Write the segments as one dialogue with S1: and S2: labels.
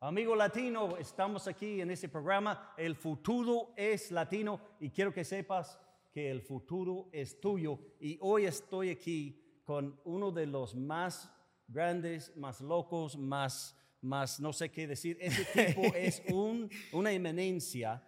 S1: Amigo latino, estamos aquí en este programa. El futuro es latino y quiero que sepas que el futuro es tuyo. Y hoy estoy aquí con uno de los más grandes, más locos, más, más no sé qué decir. Ese tipo es un, una eminencia,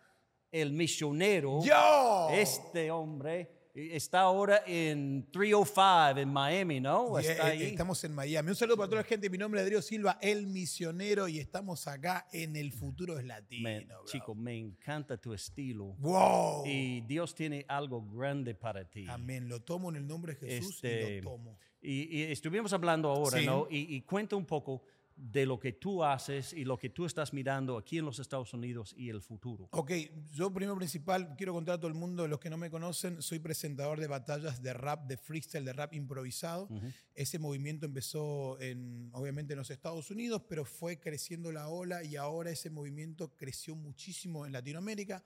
S1: el misionero.
S2: ¡Yo!
S1: Este hombre está ahora en 305 en Miami, ¿no? Está
S2: eh,
S1: ahí.
S2: Estamos en Miami. Un saludo para toda la gente. Mi nombre es Adrián Silva, el misionero, y estamos acá en El Futuro es Latino. Bro.
S1: chico, me encanta tu estilo.
S2: ¡Wow!
S1: Y Dios tiene algo grande para ti.
S2: Amén. Lo tomo en el nombre de Jesús y
S1: Este,
S2: lo tomo.
S1: Y, y estuvimos hablando ahora,
S2: Sí.
S1: ¿no? Y, y cuenta un poco de lo que tú haces y lo que tú estás mirando aquí en los Estados Unidos y el futuro.
S2: Ok, yo primero principal quiero contar a todo el mundo, los que no me conocen, soy presentador de batallas de rap, de freestyle, de rap improvisado. Ese movimiento empezó en, obviamente en los Estados Unidos, pero fue creciendo la ola y ahora ese movimiento creció muchísimo en Latinoamérica.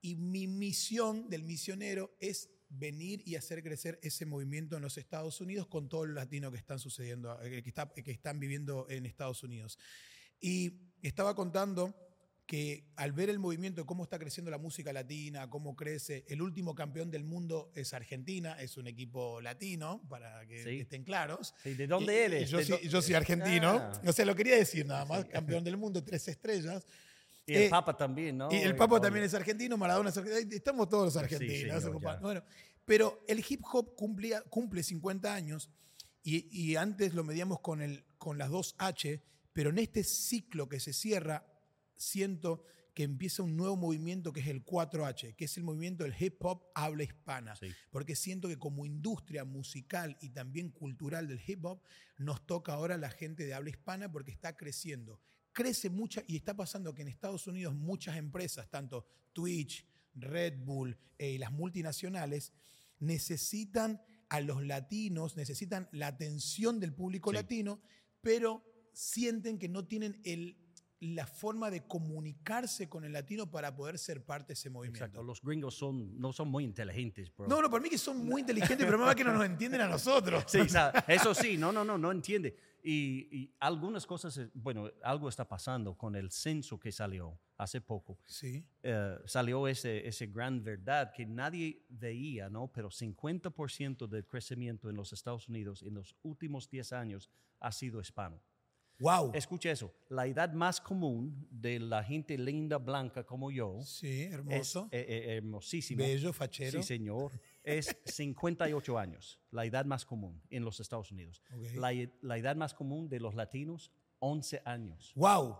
S2: Y mi misión del misionero es venir y hacer crecer ese movimiento en los Estados Unidos con todos los latinos que están sucediendo, eh, que, está- que están viviendo en Estados Unidos. Y estaba contando que al ver el movimiento, cómo está creciendo la música latina, cómo crece, el último campeón del mundo es Argentina, es un equipo latino, para que
S1: Sí.
S2: estén claros.
S1: Sí, ¿De dónde
S2: Y- y
S1: eres?
S2: Yo,
S1: ¿De
S2: soy, yo soy argentino.
S1: Ah.
S2: O sea, lo quería decir nada más. Campeón del mundo, tres estrellas.
S1: Y el
S2: Eh,
S1: Papa también, ¿no?
S2: Y el Papa también es argentino, Maradona es argentino. Estamos todos los
S1: Sí,
S2: argentinos.
S1: señor,
S2: compa-
S1: ya.
S2: bueno, pero el hip hop cumplía- cumple 50 años y, y antes lo medíamos con, el, con las dos H, pero en este ciclo que se cierra, siento que empieza un nuevo movimiento que es el 4H, que es el movimiento del hip hop habla hispana.
S1: Sí.
S2: Porque siento que como industria musical y también cultural del hip hop, nos toca ahora la gente de habla hispana porque está creciendo. Crece mucha y está pasando que en Estados Unidos muchas empresas, tanto Twitch, Red Bull eh, y las multinacionales, necesitan a los latinos, necesitan la atención del público
S1: Sí.
S2: latino, pero sienten que no tienen el, la forma de comunicarse con el latino para poder ser parte de ese movimiento.
S1: Exacto, los gringos son, no son muy inteligentes, bro.
S2: No, no, para mí que son muy inteligentes, pero más que no nos entienden a nosotros.
S1: Sí, eso sí, no, no, no, no entiende. Y, y algunas cosas, eh, bueno, algo está pasando con el censo que salió hace poco.
S2: Sí.
S1: Eh, salió ese, ese gran verdad que nadie veía, ¿no? Pero 50% del crecimiento en los Estados Unidos en los últimos 10 años ha sido hispano.
S2: Wow.
S1: Escucha eso, la edad más común de la gente linda, blanca como yo,
S2: Sí,
S1: es
S2: hermoso.
S1: eh, eh, hermosísimo.
S2: bello, fachero.
S1: Sí, señor. Es 58 años, la edad más común en los Estados Unidos. La, e- la edad más común de los latinos, 11 años.
S2: Wow.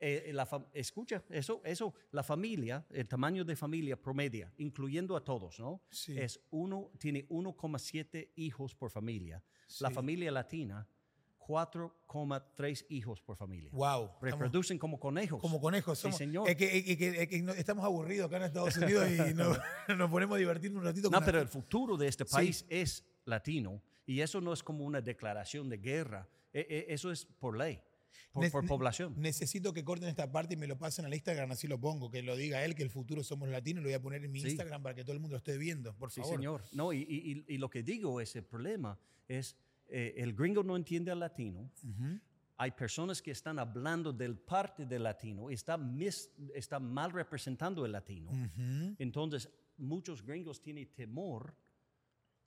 S1: Eh, la fam- escucha, eso, eso, la familia, el tamaño de familia promedia, incluyendo a todos, ¿no?
S2: Sí.
S1: Es uno, tiene 1,7 hijos por familia. La familia latina, 4,3 hijos por familia.
S2: Wow. Estamos
S1: Reproducen como conejos.
S2: como conejos.
S1: Sí,
S2: Somos,
S1: señor.
S2: Es que, es que- es que no- estamos aburridos acá en Estados Unidos y no- nos ponemos a divertirnos un ratito.
S1: No,
S2: con
S1: pero el futuro de este
S2: Sí.
S1: país es latino y eso no es como una declaración de guerra, E- e- eso es por ley, por,
S2: Ne-
S1: por población.
S2: Necesito que corten esta parte y me lo pasen al Instagram, así lo pongo. Que lo diga él, que el futuro somos latinos. Lo voy a poner en mi
S1: Sí.
S2: Instagram para que todo el mundo lo esté viendo, por
S1: Sí,
S2: favor.
S1: señor. No, y, y- y- y lo que digo es el problema es eh, el gringo no entiende al latino. Hay personas que están hablando del parte del latino y está, mis- está mal representando el latino. Entonces, muchos gringos tienen temor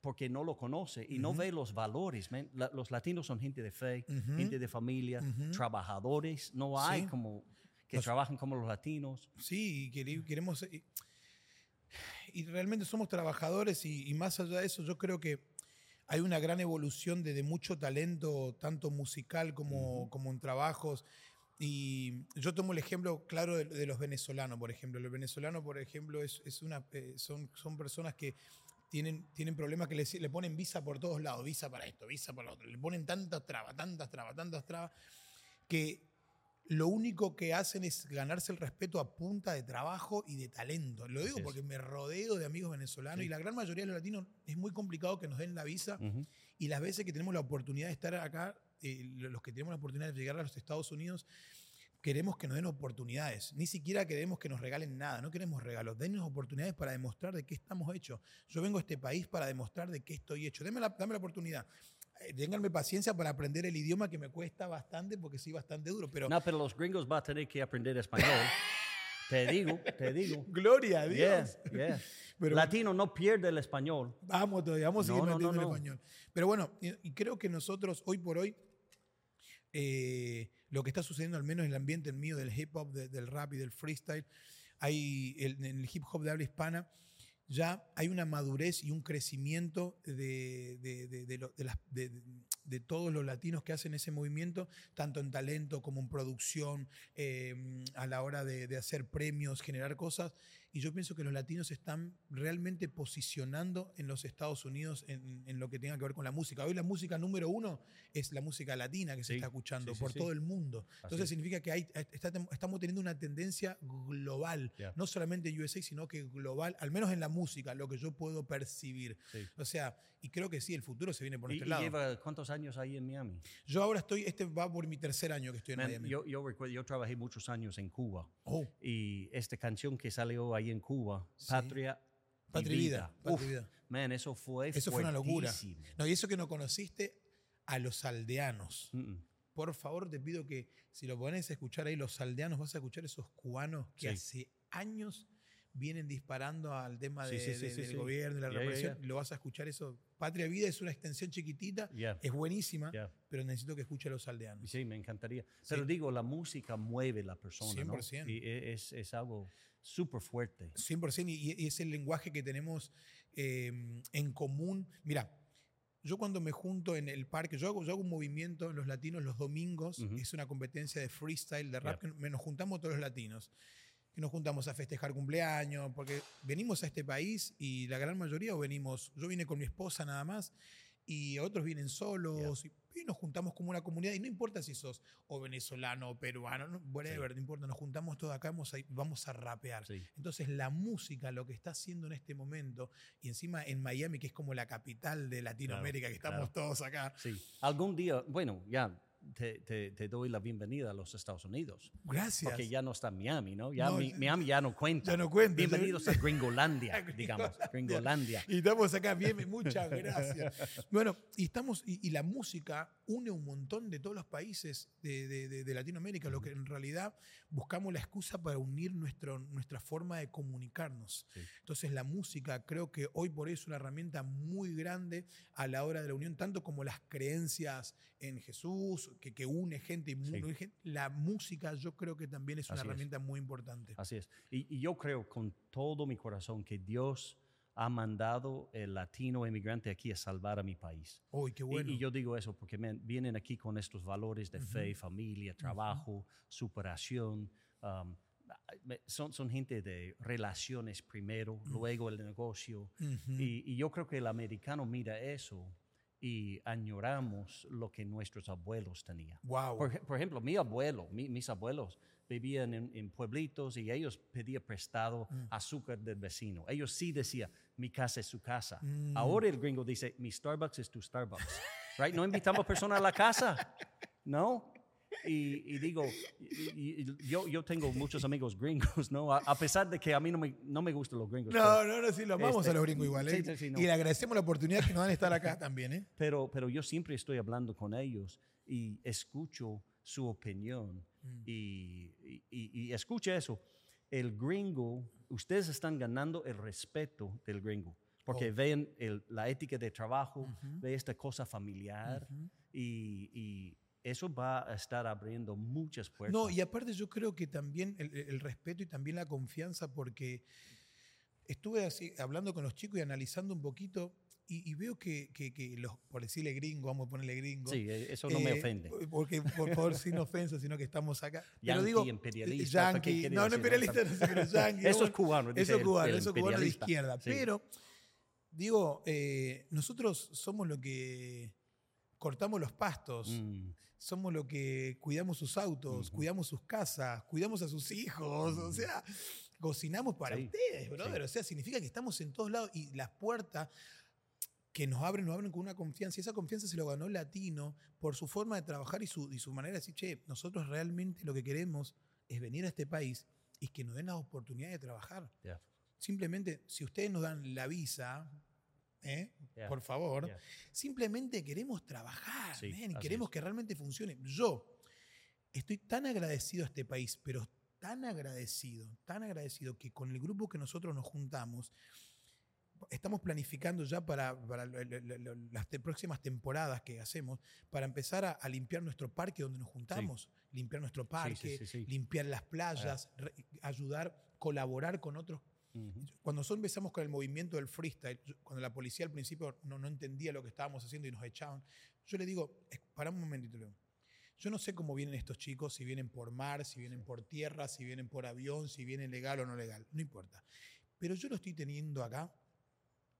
S1: porque no lo conoce y no ve los valores. La- los latinos son gente de fe, gente de familia, trabajadores. No hay
S2: Sí.
S1: como que
S2: Los-
S1: trabajan como los latinos.
S2: Sí, queremos. Y, y realmente somos trabajadores, y, y más allá de eso, yo creo que hay una gran evolución de, de mucho talento, tanto musical como, como en trabajos. Y yo tomo el ejemplo claro de, de los venezolanos, por ejemplo. Los venezolanos, por ejemplo, es, es una, eh, son, son personas que tienen, tienen problemas que le, le ponen visa por todos lados, visa para esto, visa para lo otro. Le ponen tantas trabas, tantas trabas, tantas trabas, que lo único que hacen es ganarse el respeto a punta de trabajo y de talento. Lo digo porque me rodeo de amigos venezolanos
S1: Sí.
S2: y la gran mayoría de los latinos es muy complicado que nos den la visa y las veces que tenemos la oportunidad de estar acá, eh, los que tenemos la oportunidad de llegar a los Estados Unidos, queremos que nos den oportunidades. Ni siquiera queremos que nos regalen nada, no queremos regalos. Denos oportunidades para demostrar de qué estamos hechos. Yo vengo a este país para demostrar de qué estoy hecho. Dame la, dame la oportunidad. Eh, ténganme paciencia para aprender el idioma que me cuesta bastante porque sí, bastante duro. Pero
S1: No, pero los gringos van a tener que aprender español. te digo, te digo.
S2: gloria a Dios.
S1: yeah.
S2: Pero-
S1: Latino no pierde el español.
S2: Vamos todavía, vamos a seguir
S1: no, no,
S2: el español. Pero bueno, y, y creo que nosotros hoy por hoy, eh, lo que está sucediendo al menos en el ambiente mío del hip hop, de- del rap y del freestyle, hay el- en el hip hop de habla hispana, ya hay una madurez y un crecimiento de, de- todos los latinos que hacen ese movimiento, tanto en talento como en producción, eh, a la hora de hacer premios, generar cosas. Y yo pienso que los latinos están realmente posicionando en los Estados Unidos en, en lo que tenga que ver con la música. Hoy la música número uno es la música latina que se
S1: Sí,
S2: está escuchando
S1: sí,
S2: por
S1: sí.
S2: todo el mundo. Entonces
S1: es.
S2: significa que hay, está- estamos teniendo una tendencia global,
S1: Ya.
S2: no solamente en USA, sino que global, al menos en la música, lo que yo puedo percibir. O sea, y creo que sí, el futuro se viene por
S1: ¿Y,
S2: este
S1: y
S2: lado.
S1: lleva cuántos años ahí en Miami?
S2: Yo ahora estoy, este va por mi tercer año que estoy en
S1: Man,
S2: Miami.
S1: yo, yo recuerdo, yo trabajé muchos años en Cuba
S2: Oh,
S1: y esta canción que salió ahí en Cuba,
S2: Sí.
S1: Patria, y
S2: Patria y Vida, Patria
S1: Uf,
S2: y Vida.
S1: Man, eso fue
S2: eso fue una locura. No, y eso que no conociste a los aldeanos. Por favor, te pido que si lo pones a escuchar ahí, los aldeanos, vas a escuchar esos cubanos que
S1: Sí.
S2: hace años vienen disparando al tema de-
S1: sí, sí,
S2: de-
S1: sí,
S2: del
S1: sí.
S2: gobierno, de la
S1: ya,
S2: represión.
S1: ya.
S2: Lo vas a escuchar eso. Patria Vida es una extensión chiquitita,
S1: Ya,
S2: es buenísima, pero necesito que escuche a los aldeanos.
S1: Sí, me encantaría. Pero digo, la música mueve a la persona,
S2: 100%.
S1: ¿no? Y e- es, es algo súper fuerte.
S2: 100% y, y es el lenguaje que tenemos eh, en común. Mira, yo cuando me junto en el parque, yo hago, yo hago un movimiento en los latinos los domingos,
S1: Ujú.
S2: es una competencia de freestyle, de rap, que nos juntamos todos los latinos. Que nos juntamos a festejar cumpleaños, porque venimos a este país y la gran mayoría o venimos, yo vine con mi esposa nada más, y otros vienen solos, y, y nos juntamos como una comunidad, y no importa si sos o venezolano o peruano, no, whatever, no importa, nos juntamos todos acá, vamos a, vamos a rapear.
S1: Sí.
S2: Entonces la música, lo que está haciendo en este momento, y encima en Miami, que es como la capital de Latinoamérica, que estamos
S1: claro.
S2: todos acá.
S1: Sí. Algún día, bueno, ya te, te- te doy la bienvenida a los Estados Unidos.
S2: Gracias.
S1: Porque ya no está Miami, ¿no? Ya
S2: No,
S1: Mi- Miami ya no cuenta.
S2: ya no cuenta,
S1: Bienvenidos a Gringolandia, digamos.
S2: Gringolandia.
S1: Gringolandia.
S2: Y estamos acá, bien, muchas gracias. Bueno, y estamos, y, y la música une un montón de todos los países de, de- de- de Latinoamérica, lo que en realidad buscamos la excusa para unir nuestro, nuestra forma de comunicarnos.
S1: Sí.
S2: Entonces la música creo que hoy por hoy es una herramienta muy grande a la hora de la unión, tanto como las creencias en Jesús, que, que une gente y
S1: Sí.
S2: La música yo creo que también es una
S1: Así es.
S2: herramienta muy importante.
S1: Así es. Y, y yo creo con todo mi corazón que Dios ha mandado el latino emigrante aquí a salvar a mi país.
S2: Uy, qué
S1: Y-
S2: bueno.
S1: Y, yo digo eso porque man, vienen aquí con estos valores de fe, familia, trabajo, superación. um, son, son gente de relaciones primero, luego el negocio.
S2: Ujú.
S1: Y, y yo creo que el americano mira eso y añoramos lo que nuestros abuelos tenían.
S2: Wow.
S1: Por, por ejemplo, mi abuelo, mi- mis abuelos vivían en, en pueblitos y ellos pedían prestado
S2: Mm.
S1: azúcar del vecino. Ellos sí decían, mi casa es su casa.
S2: Mm.
S1: Ahora el gringo dice, mi Starbucks es tu Starbucks. right? No invitamos personas a la casa, ¿no? Y, y digo, y- y- yo, yo tengo muchos amigos gringos, ¿no? A, a pesar de que a mí no me, no me gustan los gringos.
S2: No, no, no, sí, lo amamos
S1: Este,
S2: a los gringos igual. ¿eh?
S1: sí, sí, sí, no.
S2: Y le agradecemos la oportunidad que nos dan de estar acá también. ¿eh?
S1: pero, pero yo siempre estoy hablando con ellos y escucho su opinión
S2: Mm.
S1: y, y, escucha eso. El gringo, ustedes están ganando el respeto del gringo porque
S2: Oh.
S1: ven el- la ética de trabajo, ven esta cosa familiar y, y eso va a estar abriendo muchas puertas.
S2: No, y aparte yo creo que también el, el respeto y también la confianza, porque estuve así hablando con los chicos y analizando un poquito y, y veo que, que- que los, por decirle gringo, vamos a ponerle gringo.
S1: sí, eso no me
S2: eh,
S1: ofende.
S2: Porque, por favor, sin ofensa, sino que estamos acá.
S1: Yankee,
S2: digo,
S1: imperialista, ¿para qué
S2: yankee, no, no imperialista, no pero yankee.
S1: Eso es cubano.
S2: Eso es cubano, eso es cubano de izquierda.
S1: Sí.
S2: Pero, digo, eh, nosotros somos lo que cortamos los pastos,
S1: Mm,
S2: somos lo que cuidamos sus autos,
S1: Ujú.
S2: cuidamos sus casas, cuidamos a sus hijos, o sea, cocinamos para
S1: Sí,
S2: ustedes, brother.
S1: sí.
S2: O sea, significa que estamos en todos lados y las puertas que nos abren, nos abren con una confianza. Y esa confianza se lo ganó el latino por su forma de trabajar y su, y su manera de decir, che, nosotros realmente lo que queremos es venir a este país y que nos den la oportunidad de trabajar.
S1: ya.
S2: Simplemente, si ustedes nos dan la visa, ¿eh?
S1: Yeah.
S2: por favor.
S1: Yeah.
S2: Simplemente queremos trabajar,
S1: Sí,
S2: queremos
S1: es.
S2: que realmente funcione. Yo estoy tan agradecido a este país, pero tan agradecido, tan agradecido que con el grupo que nosotros nos juntamos, estamos planificando ya para, las te- próximas temporadas que hacemos, para empezar a, a limpiar nuestro parque donde nos juntamos, limpiar nuestro parque,
S1: sí, sí.
S2: limpiar las playas, re- ayudar, colaborar con otros
S1: Ujú.
S2: cuando nosotros empezamos con el movimiento del freestyle, cuando la policía al principio no, no entendía lo que estábamos haciendo y nos echaban, yo le digo, "Es- pará un momentito, Leo. Yo no sé cómo vienen estos chicos, si vienen por mar, si vienen por tierra, si vienen por avión, si vienen legal o no legal, no importa. Pero yo lo estoy teniendo acá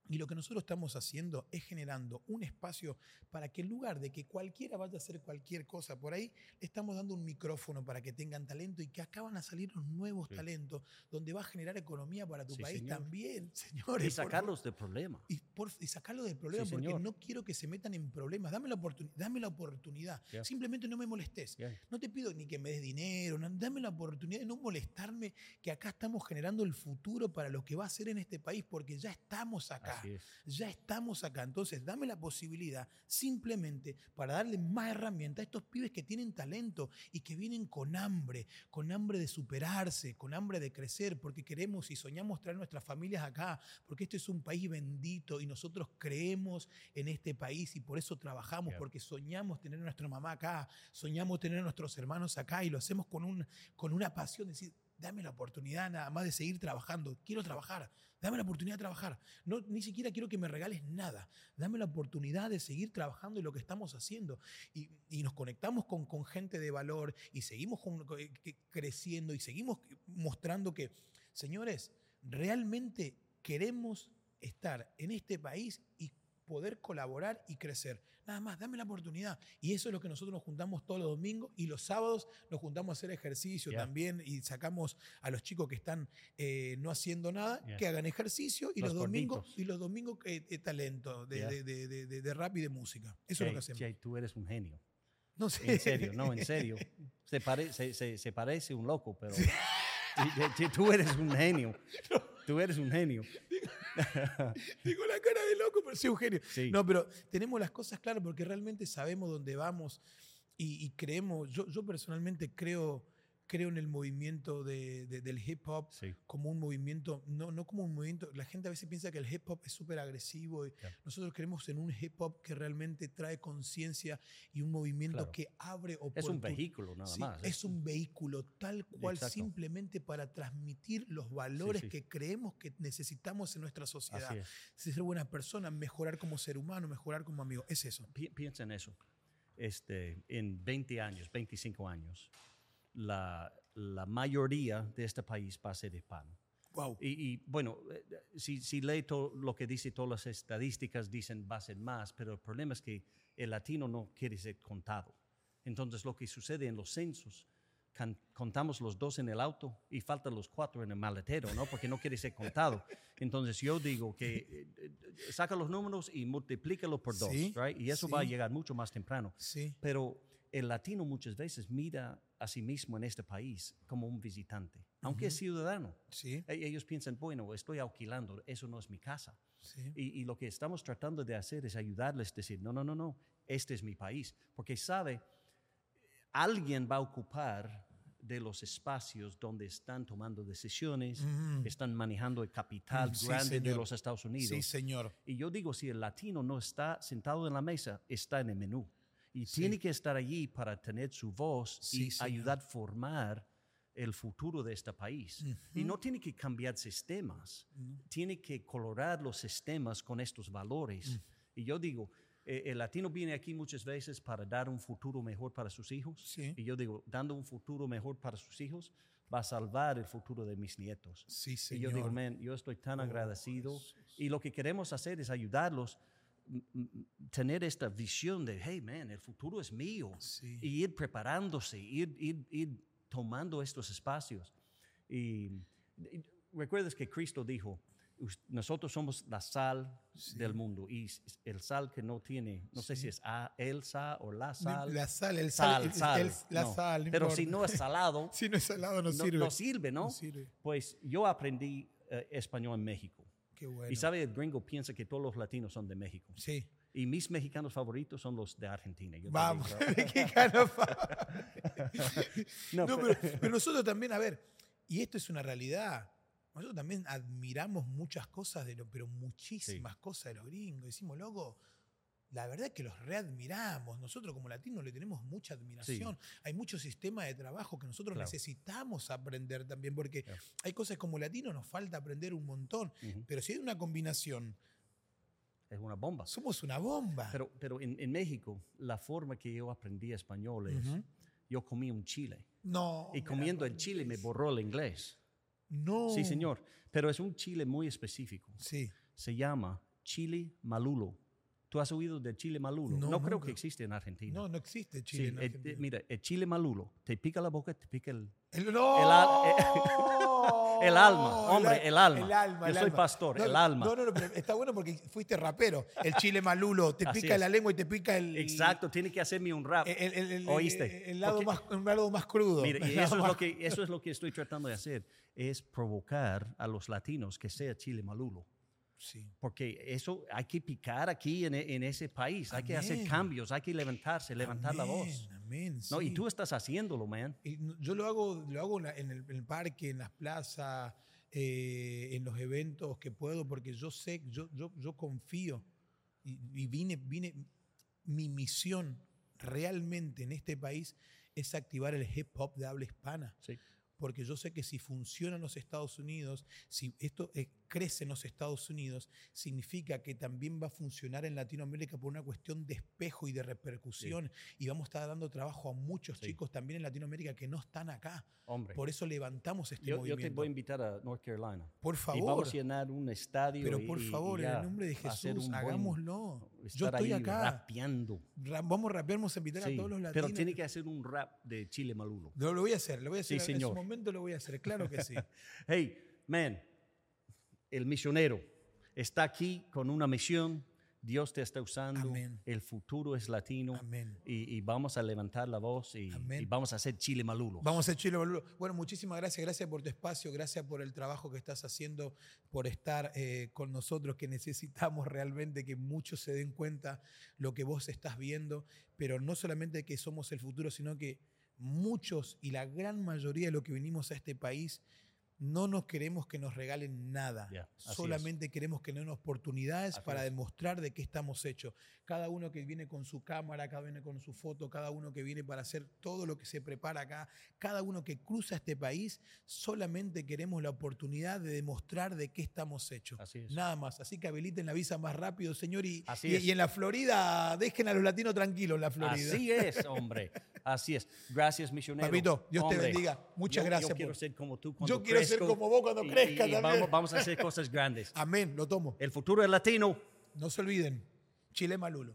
S2: y lo que nosotros estamos haciendo es generando un espacio para que en lugar de que cualquiera vaya a hacer cualquier cosa por ahí, le estamos dando un micrófono para que tengan talento y que acá van a salir los nuevos
S1: Sí.
S2: talentos, donde va a generar economía para tu
S1: Sí,
S2: país
S1: señor.
S2: también, señores.
S1: Y sacarlos del problema.
S2: Y, por- y sacarlo del problema,
S1: Sí,
S2: porque
S1: señor.
S2: no quiero que se metan en problemas. Dame la, oportuni- dame la oportunidad. Simplemente no me molestes.
S1: Yeah.
S2: No te pido ni que me des dinero, no- dame la oportunidad de no molestarme, que acá estamos generando el futuro para lo que va a ser en este país, porque ya estamos acá.
S1: Es.
S2: Ya estamos acá. Entonces, dame la posibilidad simplemente para darle más herramientas a estos pibes que tienen talento y que vienen con hambre, con hambre de superarse, con hambre de crecer, porque queremos y soñamos traer nuestras familias acá, porque este es un país bendito y nosotros creemos en este país y por eso trabajamos, porque soñamos tener a nuestra mamá acá, soñamos tener a nuestros hermanos acá y lo hacemos con, un, con una pasión, decir, dame la oportunidad nada más de seguir trabajando, quiero trabajar, dame la oportunidad de trabajar, no, ni siquiera quiero que me regales nada, dame la oportunidad de seguir trabajando en lo que estamos haciendo. Y, y nos conectamos con, con gente de valor y seguimos que- creciendo y seguimos mostrando que, señores, realmente queremos estar en este país y poder colaborar y crecer. Nada más, dame la oportunidad. Y eso es lo que nosotros nos juntamos todos los domingos y los sábados nos juntamos a hacer ejercicio
S1: Yeah.
S2: también y sacamos a los chicos que están eh, no haciendo nada,
S1: Yeah.
S2: que hagan ejercicio y
S1: Los
S2: los, domingos y los domingos eh, eh, talento de,
S1: Yeah.
S2: de- de- de- rap y de música. Eso es lo que hacemos.
S1: Jay, tú eres un genio.
S2: No sé.
S1: En serio, no, en serio. Se, pare- se, se- se parece un loco, pero tú eres un genio. Tú eres un genio.
S2: Digo la cara de loco, pero.
S1: Sí.
S2: No, pero tenemos las cosas claras porque realmente sabemos dónde vamos y, y creemos. Yo, yo personalmente creo, creo en el movimiento de- de- del hip hop
S1: Sí.
S2: como un movimiento, no, no como un movimiento. La gente a veces piensa que el hip hop es súper agresivo. y
S1: Ya.
S2: Nosotros creemos en un hip hop que realmente trae conciencia y un movimiento
S1: Claro.
S2: que abre
S1: Es un
S2: oportunidades.
S1: vehículo nada
S2: Sí,
S1: más. ¿eh?
S2: Es un vehículo tal cual
S1: Exacto.
S2: simplemente para transmitir los valores
S1: sí.
S2: que creemos que necesitamos en nuestra sociedad. Ser buena persona, mejorar como ser humano, mejorar como amigo. Es eso.
S1: Pi- Piensa en eso. Este, en 20 años, 25 años, la, la mayoría de este país va a ser hispano.
S2: Wow.
S1: Y, y, bueno, eh, si, si lee todo lo que dice todas las estadísticas, dicen va a ser más, pero el problema es que el latino no quiere ser contado. Entonces, lo que sucede en los censos, contamos los dos en el auto y faltan los cuatro en el maletero, ¿no? Porque no quiere ser contado. Entonces, yo digo que eh, eh, saca los números y multiplícalo por dos,
S2: Sí,
S1: right? Y eso va a llegar mucho más temprano.
S2: Sí.
S1: Pero el latino muchas veces mira a sí mismo en este país como un visitante, aunque es ciudadano.
S2: Sí.
S1: E- Ellos piensan, bueno, estoy alquilando, eso no es mi casa.
S2: Sí.
S1: Y, y lo que estamos tratando de hacer es ayudarles a decir, no, no, no, no, este es mi país. Porque sabe, alguien va a ocupar de los espacios donde están tomando decisiones, están manejando el capital
S2: Mm, sí,
S1: grande de los Estados Unidos.
S2: Sí, señor.
S1: Y yo digo, si el latino no está sentado en la mesa, está en el menú. Y tiene que estar allí para tener su voz
S2: Sí,
S1: y
S2: señor.
S1: ayudar a formar el futuro de este país. Y no tiene que cambiar sistemas, tiene que colorar los sistemas con estos valores. Y yo digo, eh, el latino viene aquí muchas veces para dar un futuro mejor para sus hijos.
S2: Sí.
S1: Y yo digo, dando un futuro mejor para sus hijos, va a salvar el futuro de mis nietos.
S2: Sí,
S1: Y
S2: señor.
S1: yo digo, man, yo estoy tan agradecido. Y lo que queremos hacer es ayudarlos tener esta visión de, hey, man, el futuro es mío.
S2: Sí.
S1: Y ir preparándose, ir, ir, ir tomando estos espacios. Y, y recuerdas que Cristo dijo, "Us- nosotros somos la sal del mundo. Y el sal que no tiene, no sé si es a, el sal o la sal.
S2: La sal, el
S1: sal,
S2: sal,
S1: sal,
S2: el- la
S1: no.
S2: sal. no
S1: Pero si
S2: importa.
S1: no es salado,
S2: Si no es salado, no,
S1: no,
S2: sirve.
S1: no sirve, ¿no?
S2: No sirve.
S1: Pues yo aprendí eh, español en México.
S2: Qué bueno.
S1: Y sabe, el gringo piensa que todos los latinos son de México.
S2: Sí.
S1: Y mis mexicanos favoritos son los de Argentina. Yo
S2: Vamos,
S1: digo,
S2: mexicano fa-
S1: No,
S2: No,
S1: pero-
S2: pero, nosotros también, a ver, y esto es una realidad. Nosotros también admiramos muchas cosas de lo, pero muchísimas cosas de los gringos. Decimos, loco, la verdad es que los readmiramos. Nosotros como latinos le tenemos mucha admiración. Hay muchos sistemas de trabajo que nosotros
S1: Claro.
S2: necesitamos aprender también, porque
S1: Claro.
S2: hay cosas como latinos nos falta aprender un montón.
S1: Ujú.
S2: Pero si hay una combinación,
S1: es una bomba.
S2: somos una bomba.
S1: Pero, pero en, en México, la forma que yo aprendí español es,
S2: Ujú.
S1: yo comí un chile.
S2: no.
S1: Y comiendo el chile me borró el inglés.
S2: No.
S1: Sí, señor. Pero es un chile muy específico.
S2: Sí.
S1: Se llama chile malulo. ¿Tú has oído del chile malulo?
S2: No,
S1: No, creo que existe en Argentina.
S2: No, no existe
S1: Sí,
S2: Chile. en
S1: eh, eh, mira, el chile malulo te pica la boca, te pica el,
S2: El, no,
S1: El al- el alma, hombre, el alma.
S2: El alma,
S1: Yo soy
S2: alma.
S1: pastor,
S2: No,
S1: el alma.
S2: No, no, no, pero está bueno porque fuiste rapero. El chile malulo, te
S1: Así
S2: pica
S1: es.
S2: la lengua y te pica el.
S1: Exacto, tiene que hacerme un rap. ¿Oíste?
S2: El lado,
S1: Porque-
S2: más, un lado más crudo.
S1: Mira, y eso es, lo que, eso es lo que estoy tratando de hacer, es provocar a los latinos que sea chile malulo.
S2: Sí.
S1: Porque eso hay que picar aquí en, e- en ese país, hay que hacer
S2: Amén.
S1: cambios, hay que levantarse, levantar la voz.
S2: Amén, Amén.
S1: ¿no? Y
S2: sí.
S1: tú estás haciéndolo, man.
S2: Y yo lo hago, lo hago en el, en el parque, en las plazas, eh, en los eventos que puedo, porque yo sé, yo, yo, yo confío y, y vine, vine, mi misión realmente en este país es activar el hip hop de habla hispana.
S1: Sí.
S2: Porque yo sé que si funciona en los Estados Unidos, si esto eh, crece en los Estados Unidos, significa que también va a funcionar en Latinoamérica por una cuestión de espejo y de repercusión. Y vamos a estar dando trabajo a muchos
S1: Sí.
S2: chicos también en Latinoamérica que no están acá.
S1: Hombre,
S2: Por eso levantamos este
S1: yo, yo
S2: movimiento.
S1: te voy a invitar a North Carolina.
S2: por
S1: Y
S2: favor.
S1: vamos a llenar un estadio.
S2: Pero
S1: y-
S2: por
S1: y- y
S2: favor, en el nombre de Jesús,
S1: un buen-
S2: hagámoslo. Yo
S1: estar
S2: estoy
S1: ahí
S2: acá.
S1: rapeando.
S2: Ra- Vamos a rapear, vamos a invitar
S1: Sí,
S2: a todos los latinos.
S1: pero tiene que hacer un rap de chile malulo.
S2: Lo, lo voy a hacer, lo voy a
S1: Sí,
S2: hacer. en su
S1: señor.
S2: momento lo voy a hacer, claro que sí.
S1: Hey, man, el misionero está aquí con una misión. Dios te está usando.
S2: Amén.
S1: El futuro es latino.
S2: Amén.
S1: Y, y vamos a levantar la voz y, vamos a hacer chile malulo.
S2: Vamos a Chile, boludo. Bueno, muchísimas gracias. Gracias por tu espacio. Gracias por el trabajo que estás haciendo, por estar eh, con nosotros, que necesitamos realmente que muchos se den cuenta lo que vos estás viendo. Pero no solamente que somos el futuro, sino que muchos y la gran mayoría de lo que venimos a este país no nos queremos que nos regalen nada.
S1: Es.
S2: Solamente queremos que nos den oportunidades
S1: Así
S2: para
S1: es.
S2: demostrar de qué estamos hechos. Cada uno que viene con su cámara, cada uno con su foto, cada uno que viene para hacer todo lo que se prepara acá, cada uno que cruza este país, solamente queremos la oportunidad de demostrar de qué estamos hechos.
S1: Así es.
S2: Nada más. Así que habiliten la visa más rápido, señor. Y,
S1: Así
S2: y-
S1: es.
S2: y en la Florida, dejen a los latinos tranquilos en la Florida.
S1: Así es, hombre. Así es. Gracias, misionero.
S2: Papito, Dios te bendiga. Muchas
S1: yo-
S2: gracias
S1: Yo quiero ser como tú cuando
S2: Yo ser como vos cuando
S1: y-
S2: crezca
S1: y
S2: también.
S1: Vamos, vamos a hacer cosas grandes.
S2: Amén, lo tomo.
S1: El futuro es latino.
S2: No se olviden, Chile Malulo.